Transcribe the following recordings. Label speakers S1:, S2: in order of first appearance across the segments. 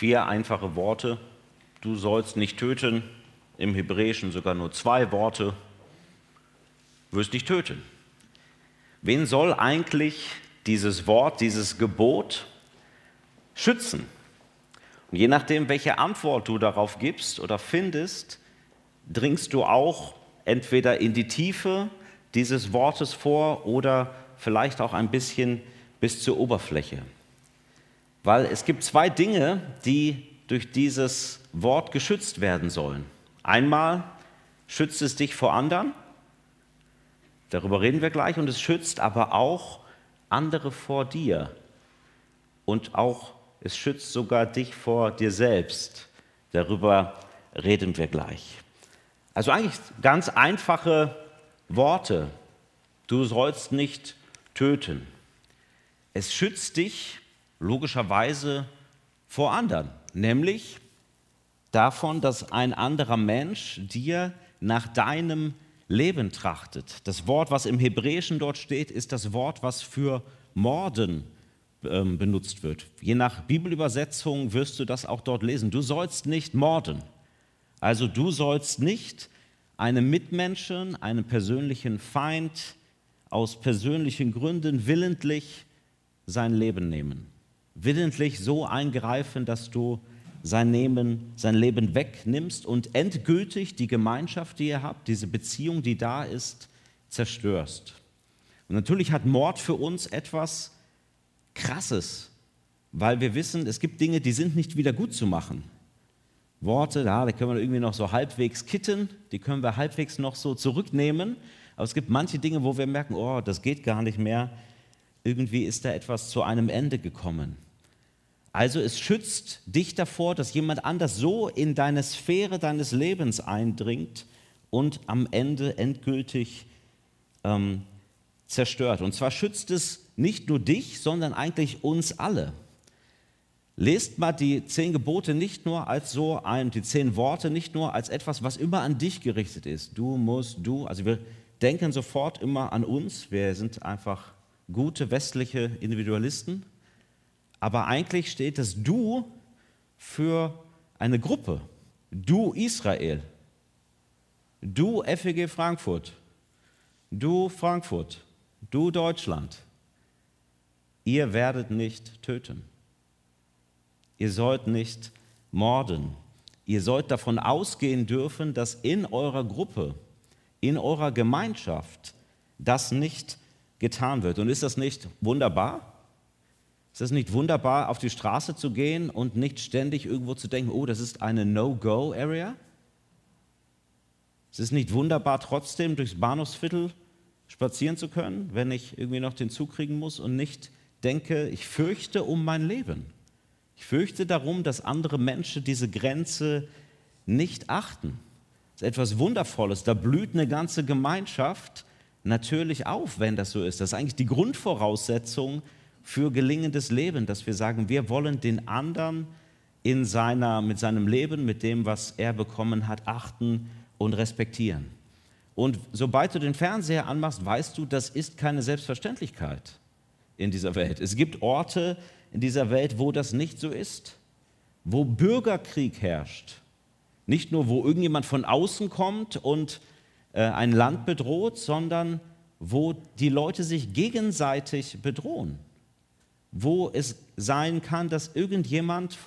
S1: vier einfache Worte. Du sollst nicht töten, im Hebräischen sogar nur zwei Worte. Wirst nicht töten. Wen soll eigentlich dieses Wort, dieses Gebot schützen? Und je nachdem, welche Antwort du darauf gibst oder findest, dringst du auch entweder in die Tiefe dieses Wortes vor oder vielleicht auch ein bisschen bis zur Oberfläche. Weil es gibt zwei Dinge, die durch dieses Wort geschützt werden sollen. Einmal schützt es dich vor anderen, darüber reden wir gleich, und es schützt aber auch andere vor dir. Und auch es schützt sogar dich vor dir selbst. Darüber reden wir gleich. Also eigentlich ganz einfache Worte. Du sollst nicht töten. Es schützt dich logischerweise vor anderen, nämlich davon, dass ein anderer Mensch dir nach deinem Leben trachtet. Das Wort, was im Hebräischen dort steht, ist das Wort, was für Morden ähm, benutzt wird. Je nach Bibelübersetzung wirst du das auch dort lesen. Du sollst nicht morden. Also du sollst nicht einem Mitmenschen, einem persönlichen Feind aus persönlichen Gründen willentlich sein Leben nehmen willentlich so eingreifen, dass du sein Leben, sein Leben wegnimmst und endgültig die Gemeinschaft, die ihr habt, diese Beziehung, die da ist, zerstörst. Und natürlich hat Mord für uns etwas Krasses, weil wir wissen, es gibt Dinge, die sind nicht wieder gut zu machen. Worte, da können wir irgendwie noch so halbwegs kitten, die können wir halbwegs noch so zurücknehmen. Aber es gibt manche Dinge, wo wir merken, oh, das geht gar nicht mehr. Irgendwie ist da etwas zu einem Ende gekommen. Also es schützt dich davor, dass jemand anders so in deine Sphäre deines Lebens eindringt und am Ende endgültig ähm, zerstört. Und zwar schützt es nicht nur dich, sondern eigentlich uns alle. Lest mal die zehn Gebote nicht nur als so ein, die zehn Worte nicht nur als etwas, was immer an dich gerichtet ist. Du musst, du. Also wir denken sofort immer an uns. Wir sind einfach gute westliche Individualisten. Aber eigentlich steht das Du für eine Gruppe. Du Israel. Du FEG Frankfurt. Du Frankfurt. Du Deutschland. Ihr werdet nicht töten. Ihr sollt nicht morden. Ihr sollt davon ausgehen dürfen, dass in eurer Gruppe, in eurer Gemeinschaft das nicht getan wird. Und ist das nicht wunderbar? Ist es nicht wunderbar, auf die Straße zu gehen und nicht ständig irgendwo zu denken, oh, das ist eine No-Go-Area? Es ist nicht wunderbar, trotzdem durchs Bahnhofsviertel spazieren zu können, wenn ich irgendwie noch den Zug kriegen muss und nicht denke, ich fürchte um mein Leben. Ich fürchte darum, dass andere Menschen diese Grenze nicht achten. Das ist etwas Wundervolles. Da blüht eine ganze Gemeinschaft natürlich auf, wenn das so ist. Das ist eigentlich die Grundvoraussetzung für gelingendes Leben, dass wir sagen, wir wollen den anderen in seiner, mit seinem Leben, mit dem, was er bekommen hat, achten und respektieren. Und sobald du den Fernseher anmachst, weißt du, das ist keine Selbstverständlichkeit in dieser Welt. Es gibt Orte in dieser Welt, wo das nicht so ist, wo Bürgerkrieg herrscht. Nicht nur, wo irgendjemand von außen kommt und äh, ein Land bedroht, sondern wo die Leute sich gegenseitig bedrohen wo es sein kann, dass irgendjemand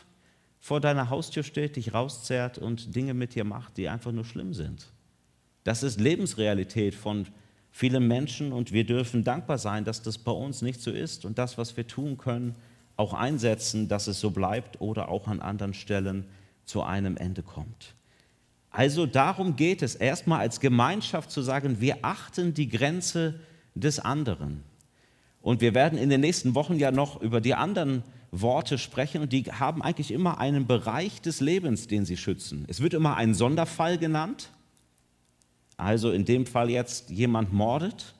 S1: vor deiner Haustür steht, dich rauszerrt und Dinge mit dir macht, die einfach nur schlimm sind. Das ist Lebensrealität von vielen Menschen und wir dürfen dankbar sein, dass das bei uns nicht so ist und das, was wir tun können, auch einsetzen, dass es so bleibt oder auch an anderen Stellen zu einem Ende kommt. Also darum geht es, erstmal als Gemeinschaft zu sagen, wir achten die Grenze des anderen. Und wir werden in den nächsten Wochen ja noch über die anderen Worte sprechen und die haben eigentlich immer einen Bereich des Lebens, den sie schützen. Es wird immer ein Sonderfall genannt, also in dem Fall jetzt jemand mordet,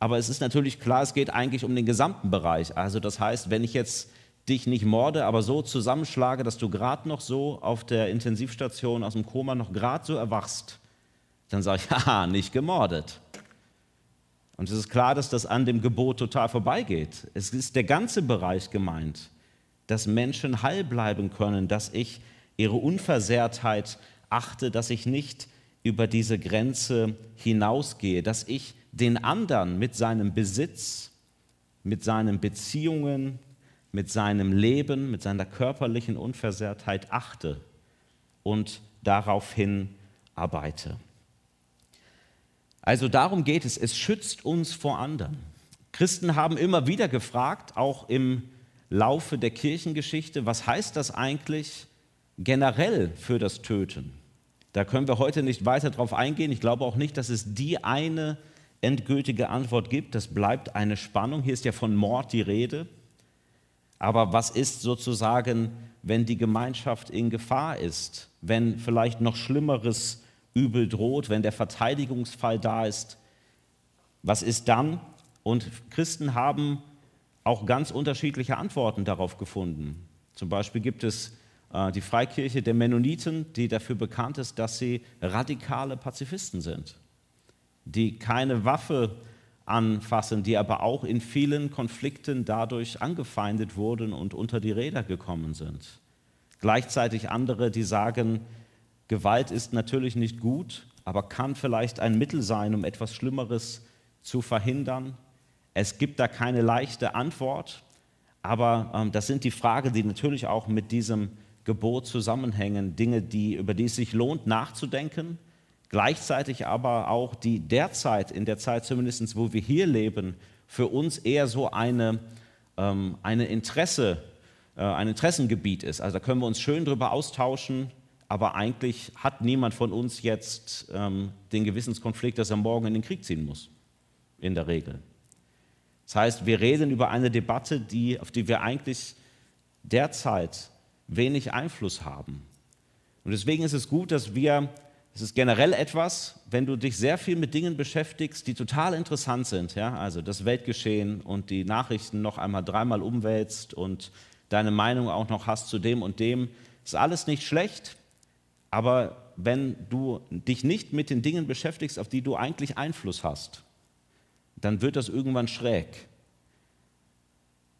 S1: aber es ist natürlich klar, es geht eigentlich um den gesamten Bereich. Also das heißt, wenn ich jetzt dich nicht morde, aber so zusammenschlage, dass du gerade noch so auf der Intensivstation aus dem Koma noch gerade so erwachst, dann sage ich, haha, nicht gemordet. Und es ist klar, dass das an dem Gebot total vorbeigeht. Es ist der ganze Bereich gemeint. dass Menschen heil bleiben können, dass ich ihre Unversehrtheit achte, dass ich nicht über diese Grenze hinausgehe, dass ich den anderen mit seinem Besitz, mit seinen Beziehungen, mit seinem Leben, mit seiner körperlichen Unversehrtheit achte und daraufhin arbeite. Also darum geht es, es schützt uns vor anderen. Christen haben immer wieder gefragt, auch im Laufe der Kirchengeschichte, was heißt das eigentlich generell für das Töten? Da können wir heute nicht weiter darauf eingehen. Ich glaube auch nicht, dass es die eine endgültige Antwort gibt. Das bleibt eine Spannung. Hier ist ja von Mord die Rede. Aber was ist sozusagen, wenn die Gemeinschaft in Gefahr ist, wenn vielleicht noch schlimmeres Übel droht, wenn der Verteidigungsfall da ist? Was ist dann? Und Christen haben auch ganz unterschiedliche Antworten darauf gefunden. Zum Beispiel gibt es äh, die Freikirche der Mennoniten, die dafür bekannt ist, dass sie radikale Pazifisten sind, die keine Waffe anfassen, die aber auch in vielen Konflikten dadurch angefeindet wurden und unter die Räder gekommen sind. Gleichzeitig andere, die sagen, Gewalt ist natürlich nicht gut, aber kann vielleicht ein Mittel sein, um etwas Schlimmeres zu verhindern. Es gibt da keine leichte Antwort, aber ähm, das sind die Fragen, die natürlich auch mit diesem Gebot zusammenhängen, Dinge, die, über die es sich lohnt nachzudenken, gleichzeitig aber auch die derzeit, in der Zeit zumindest, wo wir hier leben, für uns eher so eine, ähm, eine Interesse, äh, ein Interessengebiet ist. Also da können wir uns schön drüber austauschen, aber eigentlich hat niemand von uns jetzt ähm, den Gewissenskonflikt, dass er morgen in den Krieg ziehen muss, in der Regel. Das heißt, wir reden über eine Debatte, die, auf die wir eigentlich derzeit wenig Einfluss haben. Und deswegen ist es gut, dass wir, es ist generell etwas, wenn du dich sehr viel mit Dingen beschäftigst, die total interessant sind, ja, also das Weltgeschehen und die Nachrichten noch einmal dreimal umwälzt und deine Meinung auch noch hast zu dem und dem, ist alles nicht schlecht, aber wenn du dich nicht mit den Dingen beschäftigst, auf die du eigentlich Einfluss hast, dann wird das irgendwann schräg.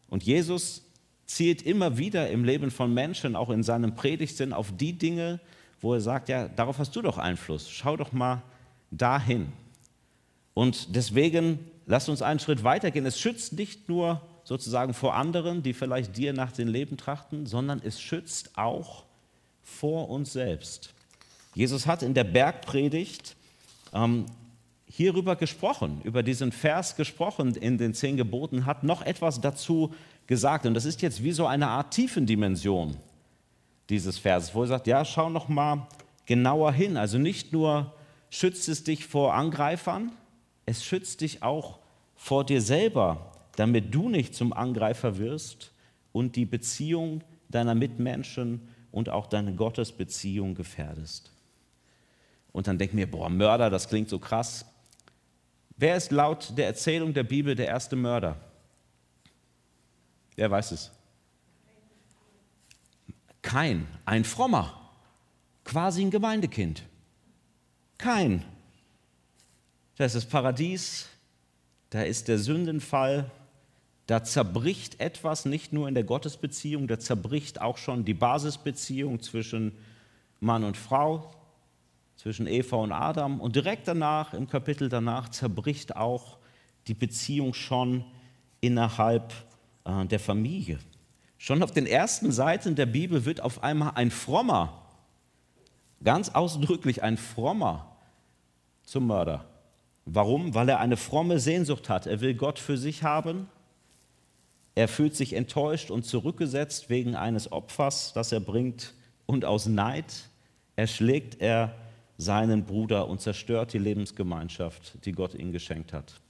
S1: Und Jesus zielt immer wieder im Leben von Menschen, auch in seinem Predigtsinn, auf die Dinge, wo er sagt, ja, darauf hast du doch Einfluss. Schau doch mal dahin. Und deswegen lass uns einen Schritt weitergehen. Es schützt nicht nur sozusagen vor anderen, die vielleicht dir nach dem Leben trachten, sondern es schützt auch vor uns selbst. Jesus hat in der Bergpredigt ähm, hierüber gesprochen, über diesen Vers gesprochen in den zehn Geboten, hat noch etwas dazu gesagt. Und das ist jetzt wie so eine Art Tiefendimension dieses Verses, wo er sagt, ja, schau noch mal genauer hin. Also nicht nur schützt es dich vor Angreifern, es schützt dich auch vor dir selber, damit du nicht zum Angreifer wirst und die Beziehung deiner Mitmenschen und auch deine Gottesbeziehung gefährdest. Und dann denk mir, boah, Mörder, das klingt so krass. Wer ist laut der Erzählung der Bibel der erste Mörder? Wer weiß es? Kein, ein frommer, quasi ein Gemeindekind. Kein. Das ist das Paradies, da ist der Sündenfall, da zerbricht etwas nicht nur in der Gottesbeziehung, da zerbricht auch schon die Basisbeziehung zwischen Mann und Frau, zwischen Eva und Adam. Und direkt danach, im Kapitel danach, zerbricht auch die Beziehung schon innerhalb äh, der Familie. Schon auf den ersten Seiten der Bibel wird auf einmal ein frommer, ganz ausdrücklich ein frommer zum Mörder. Warum? Weil er eine fromme Sehnsucht hat. Er will Gott für sich haben. Er fühlt sich enttäuscht und zurückgesetzt wegen eines Opfers, das er bringt. Und aus Neid erschlägt er seinen Bruder und zerstört die Lebensgemeinschaft, die Gott ihm geschenkt hat.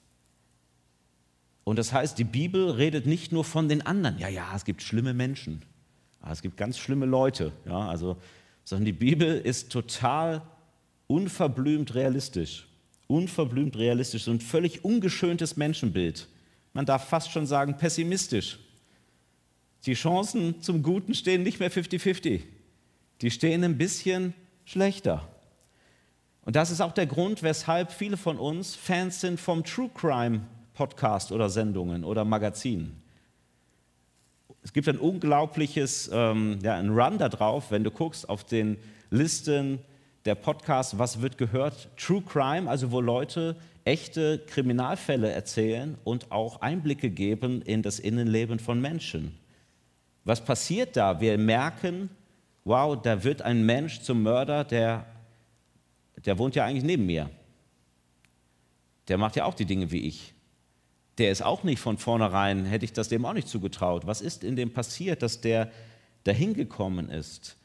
S1: Und das heißt, die Bibel redet nicht nur von den anderen. Ja, ja, es gibt schlimme Menschen. Es gibt ganz schlimme Leute. Ja, also, sondern die Bibel ist total unverblümt realistisch. Unverblümt realistisch. So ein völlig ungeschöntes Menschenbild. Man darf fast schon sagen pessimistisch. Die Chancen zum Guten stehen nicht mehr 50-50. Die stehen ein bisschen schlechter. Und das ist auch der Grund, weshalb viele von uns Fans sind vom True Crime Podcast oder Sendungen oder Magazinen. es gibt ein unglaubliches, ähm, ja, ein Run da drauf, wenn du guckst auf den Listen der Podcasts, was wird gehört, True Crime, also wo Leute echte Kriminalfälle erzählen und auch Einblicke geben in das Innenleben von Menschen. Was passiert da? Wir merken, wow, da wird ein Mensch zum Mörder, der, der wohnt ja eigentlich neben mir. Der macht ja auch die Dinge wie ich der ist auch nicht von vornherein, hätte ich das dem auch nicht zugetraut. Was ist in dem passiert, dass der dahin gekommen ist?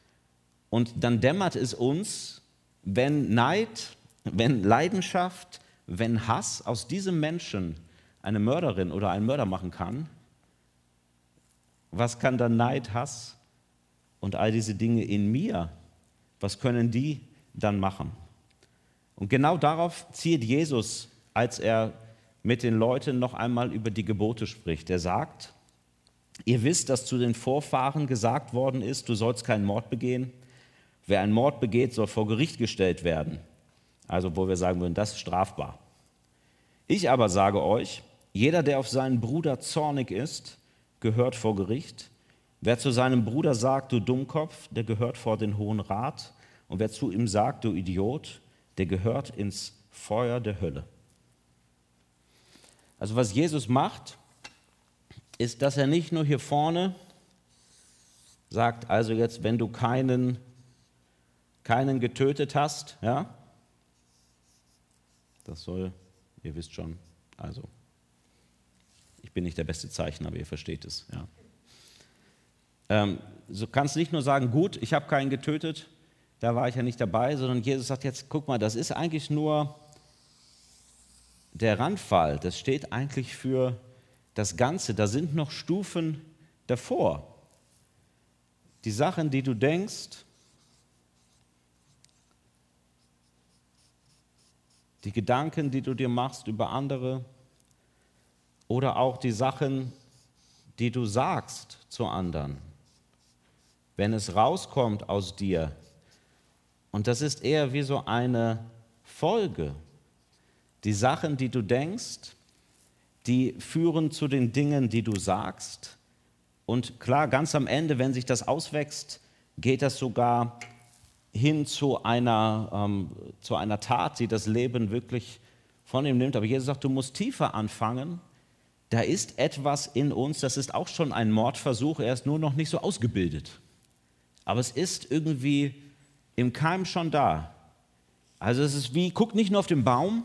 S1: Und dann dämmert es uns, wenn Neid, wenn Leidenschaft, wenn Hass aus diesem Menschen eine Mörderin oder einen Mörder machen kann, was kann dann Neid, Hass und all diese Dinge in mir, was können die dann machen? Und genau darauf zielt Jesus, als er mit den Leuten noch einmal über die Gebote spricht. Er sagt, ihr wisst, dass zu den Vorfahren gesagt worden ist, du sollst keinen Mord begehen. Wer einen Mord begeht, soll vor Gericht gestellt werden. Also wo wir sagen würden, das ist strafbar. Ich aber sage euch, jeder, der auf seinen Bruder zornig ist, gehört vor Gericht. Wer zu seinem Bruder sagt, du Dummkopf, der gehört vor den Hohen Rat. Und wer zu ihm sagt, du Idiot, der gehört ins Feuer der Hölle. Also was Jesus macht, ist, dass er nicht nur hier vorne sagt, also jetzt, wenn du keinen, keinen getötet hast, ja, das soll, ihr wisst schon, also ich bin nicht der beste Zeichner, aber ihr versteht es, ja. Ähm, so kannst nicht nur sagen, gut, ich habe keinen getötet, da war ich ja nicht dabei, sondern Jesus sagt jetzt, guck mal, das ist eigentlich nur der Randfall, das steht eigentlich für das Ganze. Da sind noch Stufen davor. Die Sachen, die du denkst, die Gedanken, die du dir machst über andere oder auch die Sachen, die du sagst zu anderen, wenn es rauskommt aus dir. Und das ist eher wie so eine Folge die Sachen, die du denkst, die führen zu den Dingen, die du sagst. Und klar, ganz am Ende, wenn sich das auswächst, geht das sogar hin zu einer, ähm, zu einer Tat, die das Leben wirklich von ihm nimmt. Aber Jesus sagt, du musst tiefer anfangen. Da ist etwas in uns, das ist auch schon ein Mordversuch, er ist nur noch nicht so ausgebildet. Aber es ist irgendwie im Keim schon da. Also es ist wie, guck nicht nur auf den Baum,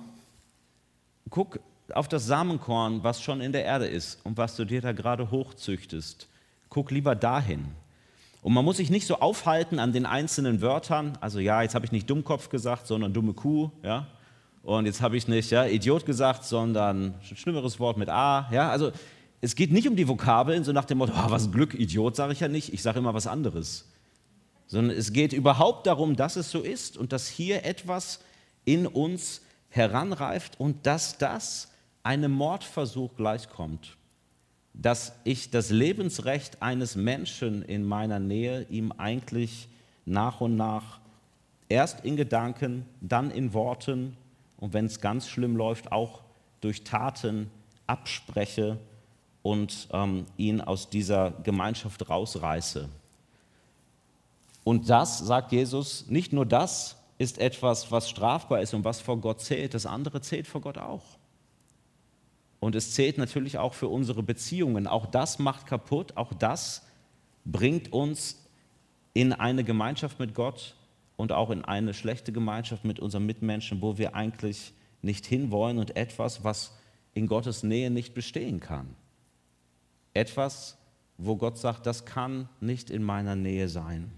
S1: guck auf das Samenkorn, was schon in der Erde ist und was du dir da gerade hochzüchtest. Guck lieber dahin. Und man muss sich nicht so aufhalten an den einzelnen Wörtern. Also ja, jetzt habe ich nicht Dummkopf gesagt, sondern dumme Kuh, ja. Und jetzt habe ich nicht ja, Idiot gesagt, sondern ein schlimmeres Wort mit A, ja. Also es geht nicht um die Vokabeln, so nach dem Motto, oh, was Glück, Idiot sage ich ja nicht, ich sage immer was anderes. Sondern es geht überhaupt darum, dass es so ist und dass hier etwas in uns heranreift und dass das einem Mordversuch gleichkommt. Dass ich das Lebensrecht eines Menschen in meiner Nähe ihm eigentlich nach und nach erst in Gedanken, dann in Worten und wenn es ganz schlimm läuft, auch durch Taten abspreche und ähm, ihn aus dieser Gemeinschaft rausreiße. Und das, sagt Jesus, nicht nur das, ist etwas, was strafbar ist und was vor Gott zählt. Das andere zählt vor Gott auch. Und es zählt natürlich auch für unsere Beziehungen. Auch das macht kaputt, auch das bringt uns in eine Gemeinschaft mit Gott und auch in eine schlechte Gemeinschaft mit unseren Mitmenschen, wo wir eigentlich nicht hinwollen und etwas, was in Gottes Nähe nicht bestehen kann. Etwas, wo Gott sagt, das kann nicht in meiner Nähe sein.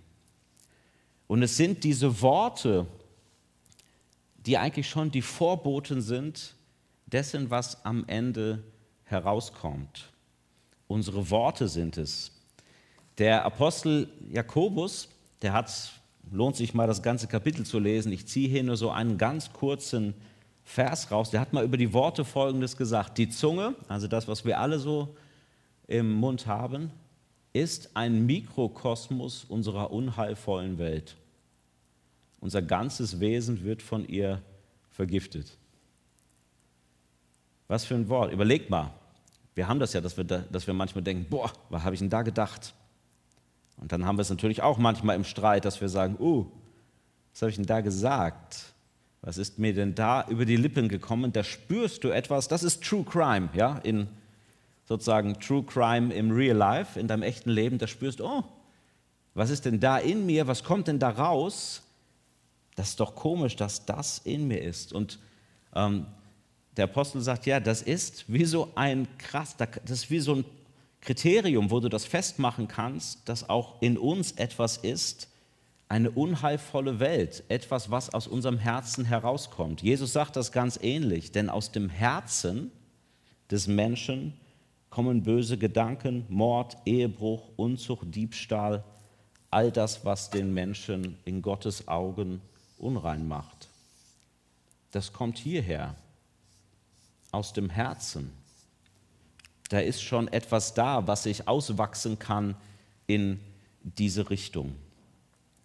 S1: Und es sind diese Worte, die eigentlich schon die Vorboten sind dessen, was am Ende herauskommt. Unsere Worte sind es. Der Apostel Jakobus, der hat, lohnt sich mal das ganze Kapitel zu lesen, ich ziehe hier nur so einen ganz kurzen Vers raus, der hat mal über die Worte Folgendes gesagt. Die Zunge, also das, was wir alle so im Mund haben, ist ein Mikrokosmos unserer unheilvollen Welt. Unser ganzes Wesen wird von ihr vergiftet. Was für ein Wort. Überlegt mal, Wir haben das ja, dass wir, da, dass wir manchmal denken, boah, was habe ich denn da gedacht? Und dann haben wir es natürlich auch manchmal im Streit, dass wir sagen, oh, was habe ich denn da gesagt? Was ist mir denn da über die Lippen gekommen? Da spürst du etwas, das ist True Crime, ja, in sozusagen True Crime im Real Life, in deinem echten Leben, da spürst du, oh, was ist denn da in mir, was kommt denn da raus? Das ist doch komisch, dass das in mir ist. Und ähm, der Apostel sagt, ja, das ist wie so ein krass, das ist wie so ein Kriterium, wo du das festmachen kannst, dass auch in uns etwas ist, eine unheilvolle Welt, etwas, was aus unserem Herzen herauskommt. Jesus sagt das ganz ähnlich, denn aus dem Herzen des Menschen kommen böse Gedanken, Mord, Ehebruch, Unzucht, Diebstahl, all das, was den Menschen in Gottes Augen unrein macht. Das kommt hierher, aus dem Herzen. Da ist schon etwas da, was sich auswachsen kann in diese Richtung.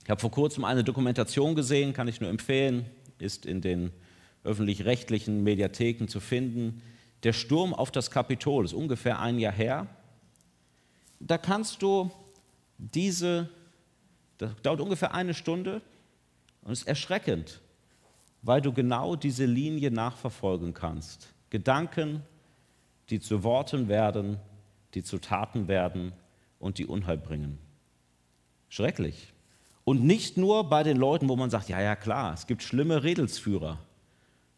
S1: Ich habe vor kurzem eine Dokumentation gesehen, kann ich nur empfehlen, ist in den öffentlich-rechtlichen Mediatheken zu finden. Der Sturm auf das Kapitol ist ungefähr ein Jahr her. Da kannst du diese, das dauert ungefähr eine Stunde und ist erschreckend, weil du genau diese Linie nachverfolgen kannst. Gedanken, die zu Worten werden, die zu Taten werden und die Unheil bringen. Schrecklich. Und nicht nur bei den Leuten, wo man sagt, ja, ja, klar, es gibt schlimme Redelsführer.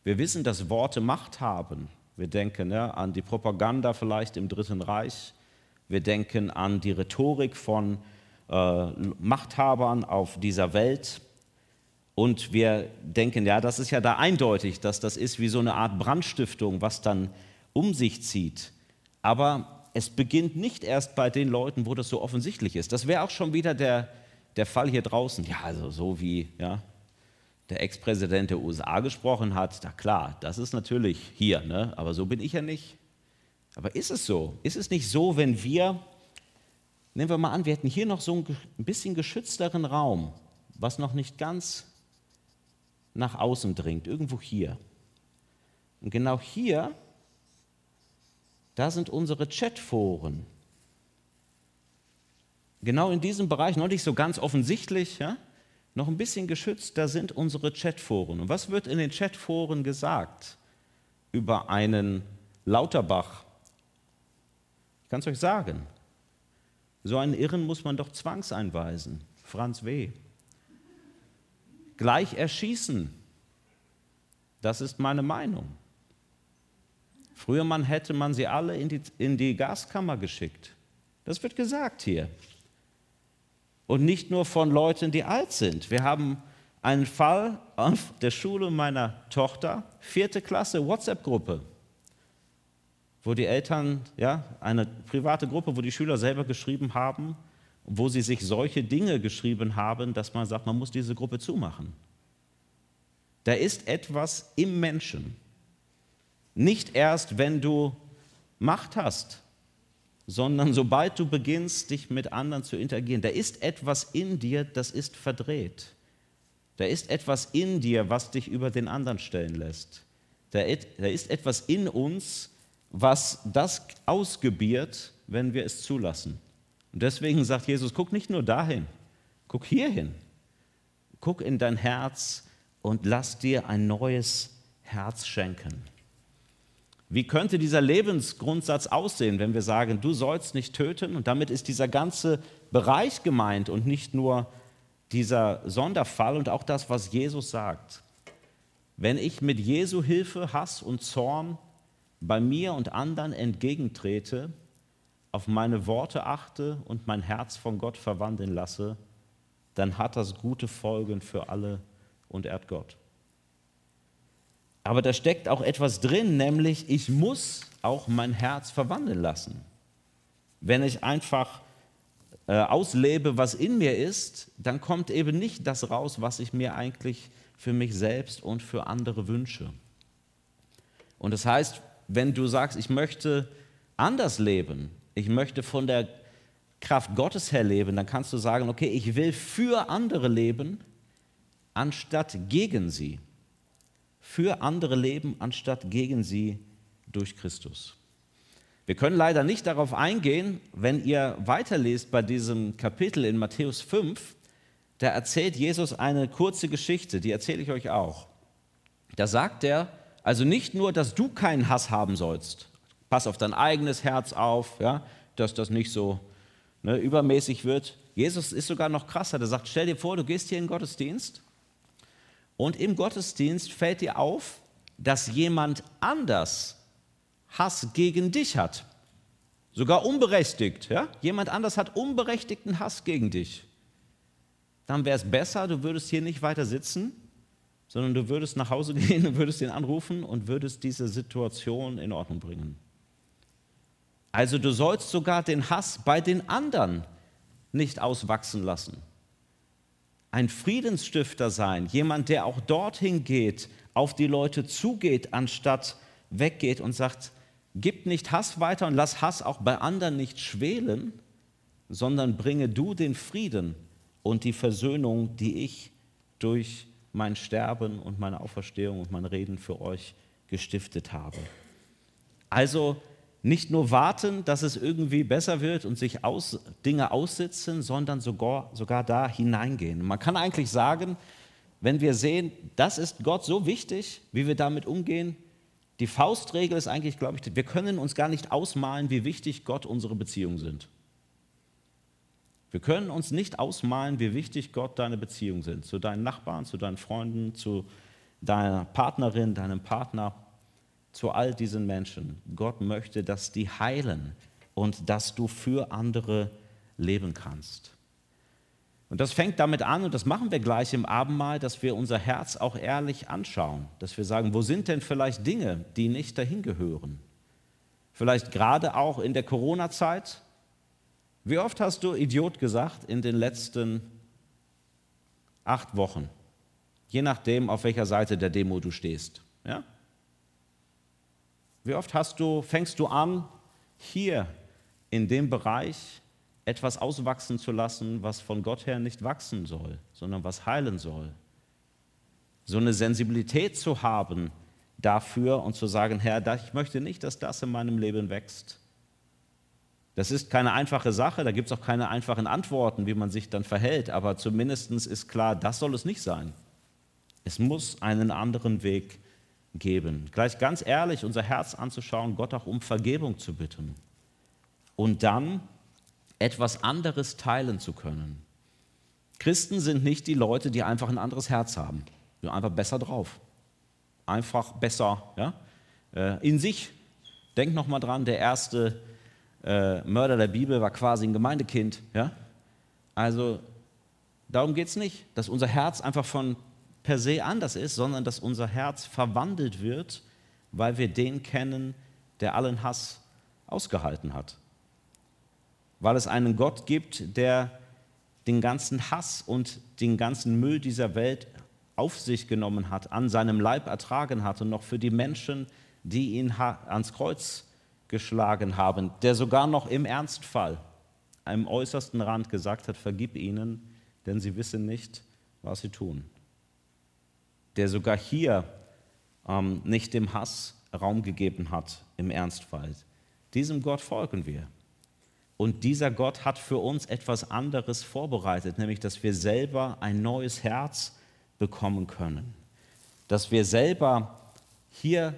S1: Wir wissen, dass Worte Macht haben. Wir denken ja, an die Propaganda vielleicht im Dritten Reich. Wir denken an die Rhetorik von äh, Machthabern auf dieser Welt. Und wir denken, ja, das ist ja da eindeutig, dass das ist wie so eine Art Brandstiftung, was dann um sich zieht. Aber es beginnt nicht erst bei den Leuten, wo das so offensichtlich ist. Das wäre auch schon wieder der, der Fall hier draußen, ja, also so wie ja, der Ex-Präsident der USA gesprochen hat, da klar, das ist natürlich hier, ne? aber so bin ich ja nicht. Aber ist es so? Ist es nicht so, wenn wir, nehmen wir mal an, wir hätten hier noch so ein bisschen geschützteren Raum, was noch nicht ganz nach außen dringt, irgendwo hier. Und genau hier, da sind unsere Chatforen genau in diesem Bereich, noch nicht so ganz offensichtlich, ja, noch ein bisschen geschützt, da sind unsere Chatforen. Und was wird in den Chatforen gesagt über einen Lauterbach? Ich kann es euch sagen. So einen Irren muss man doch zwangseinweisen. Franz W. Gleich erschießen. Das ist meine Meinung. Früher man hätte man sie alle in die, in die Gaskammer geschickt. Das wird gesagt hier. Und nicht nur von Leuten, die alt sind. Wir haben einen Fall auf der Schule meiner Tochter, vierte Klasse, WhatsApp-Gruppe, wo die Eltern, ja, eine private Gruppe, wo die Schüler selber geschrieben haben, wo sie sich solche Dinge geschrieben haben, dass man sagt, man muss diese Gruppe zumachen. Da ist etwas im Menschen. Nicht erst, wenn du Macht hast, sondern sobald du beginnst, dich mit anderen zu interagieren, da ist etwas in dir, das ist verdreht. Da ist etwas in dir, was dich über den anderen stellen lässt. Da ist etwas in uns, was das ausgebiert, wenn wir es zulassen. Und deswegen sagt Jesus, guck nicht nur dahin, guck hierhin. Guck in dein Herz und lass dir ein neues Herz schenken. Wie könnte dieser Lebensgrundsatz aussehen, wenn wir sagen, du sollst nicht töten? Und damit ist dieser ganze Bereich gemeint und nicht nur dieser Sonderfall und auch das, was Jesus sagt. Wenn ich mit Jesu Hilfe Hass und Zorn bei mir und anderen entgegentrete, auf meine Worte achte und mein Herz von Gott verwandeln lasse, dann hat das gute Folgen für alle und ehrt Gott. Aber da steckt auch etwas drin, nämlich ich muss auch mein Herz verwandeln lassen. Wenn ich einfach äh, auslebe, was in mir ist, dann kommt eben nicht das raus, was ich mir eigentlich für mich selbst und für andere wünsche. Und das heißt, wenn du sagst, ich möchte anders leben, ich möchte von der Kraft Gottes her leben, dann kannst du sagen, okay, ich will für andere leben, anstatt gegen sie für andere leben, anstatt gegen sie durch Christus. Wir können leider nicht darauf eingehen, wenn ihr weiterlest bei diesem Kapitel in Matthäus 5, da erzählt Jesus eine kurze Geschichte, die erzähle ich euch auch. Da sagt er, also nicht nur, dass du keinen Hass haben sollst, pass auf dein eigenes Herz auf, ja, dass das nicht so ne, übermäßig wird. Jesus ist sogar noch krasser, der sagt, stell dir vor, du gehst hier in den Gottesdienst und im Gottesdienst fällt dir auf, dass jemand anders Hass gegen dich hat. Sogar unberechtigt. Ja? Jemand anders hat unberechtigten Hass gegen dich. Dann wäre es besser, du würdest hier nicht weiter sitzen, sondern du würdest nach Hause gehen und würdest ihn anrufen und würdest diese Situation in Ordnung bringen. Also du sollst sogar den Hass bei den anderen nicht auswachsen lassen. Ein Friedensstifter sein, jemand, der auch dorthin geht, auf die Leute zugeht, anstatt weggeht und sagt, gib nicht Hass weiter und lass Hass auch bei anderen nicht schwelen, sondern bringe du den Frieden und die Versöhnung, die ich durch mein Sterben und meine Auferstehung und mein Reden für euch gestiftet habe. Also nicht nur warten, dass es irgendwie besser wird und sich aus, Dinge aussitzen, sondern sogar, sogar da hineingehen. Man kann eigentlich sagen, wenn wir sehen, das ist Gott so wichtig, wie wir damit umgehen, die Faustregel ist eigentlich, glaube ich, wir können uns gar nicht ausmalen, wie wichtig Gott unsere Beziehungen sind. Wir können uns nicht ausmalen, wie wichtig Gott deine Beziehungen sind, zu deinen Nachbarn, zu deinen Freunden, zu deiner Partnerin, deinem Partner zu all diesen Menschen. Gott möchte, dass die heilen und dass du für andere leben kannst. Und das fängt damit an, und das machen wir gleich im Abendmahl, dass wir unser Herz auch ehrlich anschauen, dass wir sagen, wo sind denn vielleicht Dinge, die nicht dahin gehören? Vielleicht gerade auch in der Corona-Zeit. Wie oft hast du Idiot gesagt in den letzten acht Wochen? Je nachdem, auf welcher Seite der Demo du stehst. Ja? Wie oft hast du, fängst du an, hier in dem Bereich etwas auswachsen zu lassen, was von Gott her nicht wachsen soll, sondern was heilen soll? So eine Sensibilität zu haben dafür und zu sagen, Herr, ich möchte nicht, dass das in meinem Leben wächst. Das ist keine einfache Sache, da gibt es auch keine einfachen Antworten, wie man sich dann verhält, aber zumindest ist klar, das soll es nicht sein. Es muss einen anderen Weg geben. Gleich ganz ehrlich unser Herz anzuschauen, Gott auch um Vergebung zu bitten. Und dann etwas anderes teilen zu können. Christen sind nicht die Leute, die einfach ein anderes Herz haben. Sind einfach besser drauf. Einfach besser ja? Äh, in sich. Denk nochmal dran, der erste äh, Mörder der Bibel war quasi ein Gemeindekind. Ja? Also darum geht es nicht, dass unser Herz einfach von per se anders ist, sondern dass unser Herz verwandelt wird, weil wir den kennen, der allen Hass ausgehalten hat. Weil es einen Gott gibt, der den ganzen Hass und den ganzen Müll dieser Welt auf sich genommen hat, an seinem Leib ertragen hat und noch für die Menschen, die ihn ans Kreuz geschlagen haben, der sogar noch im Ernstfall am äußersten Rand gesagt hat, vergib ihnen, denn sie wissen nicht, was sie tun der sogar hier ähm, nicht dem Hass Raum gegeben hat im Ernstfall. Diesem Gott folgen wir. Und dieser Gott hat für uns etwas anderes vorbereitet, nämlich dass wir selber ein neues Herz bekommen können. Dass wir selber hier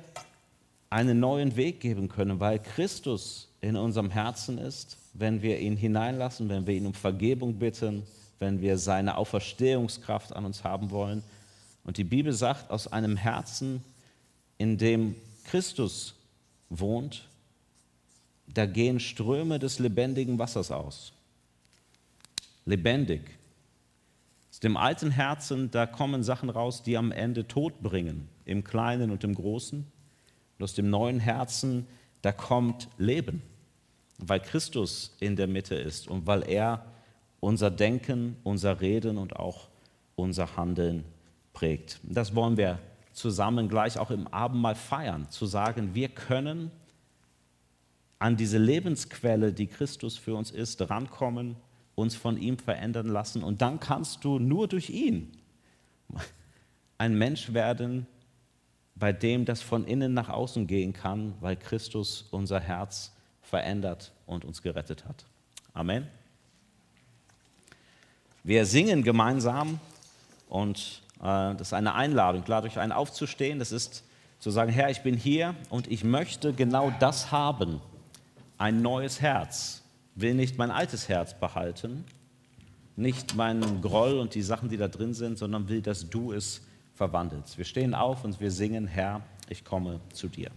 S1: einen neuen Weg geben können, weil Christus in unserem Herzen ist, wenn wir ihn hineinlassen, wenn wir ihn um Vergebung bitten, wenn wir seine Auferstehungskraft an uns haben wollen und die Bibel sagt, aus einem Herzen, in dem Christus wohnt, da gehen Ströme des lebendigen Wassers aus. Lebendig. Aus dem alten Herzen, da kommen Sachen raus, die am Ende Tod bringen, im Kleinen und im Großen. Und aus dem neuen Herzen, da kommt Leben, weil Christus in der Mitte ist und weil er unser Denken, unser Reden und auch unser Handeln prägt. Das wollen wir zusammen gleich auch im Abendmahl feiern, zu sagen, wir können an diese Lebensquelle, die Christus für uns ist, rankommen, uns von ihm verändern lassen und dann kannst du nur durch ihn ein Mensch werden, bei dem das von innen nach außen gehen kann, weil Christus unser Herz verändert und uns gerettet hat. Amen. Wir singen gemeinsam und das ist eine Einladung. Ich lade euch ein, aufzustehen. Das ist zu sagen, Herr, ich bin hier und ich möchte genau das haben. Ein neues Herz. Will nicht mein altes Herz behalten, nicht meinen Groll und die Sachen, die da drin sind, sondern will, dass du es verwandelst. Wir stehen auf und wir singen, Herr, ich komme zu dir.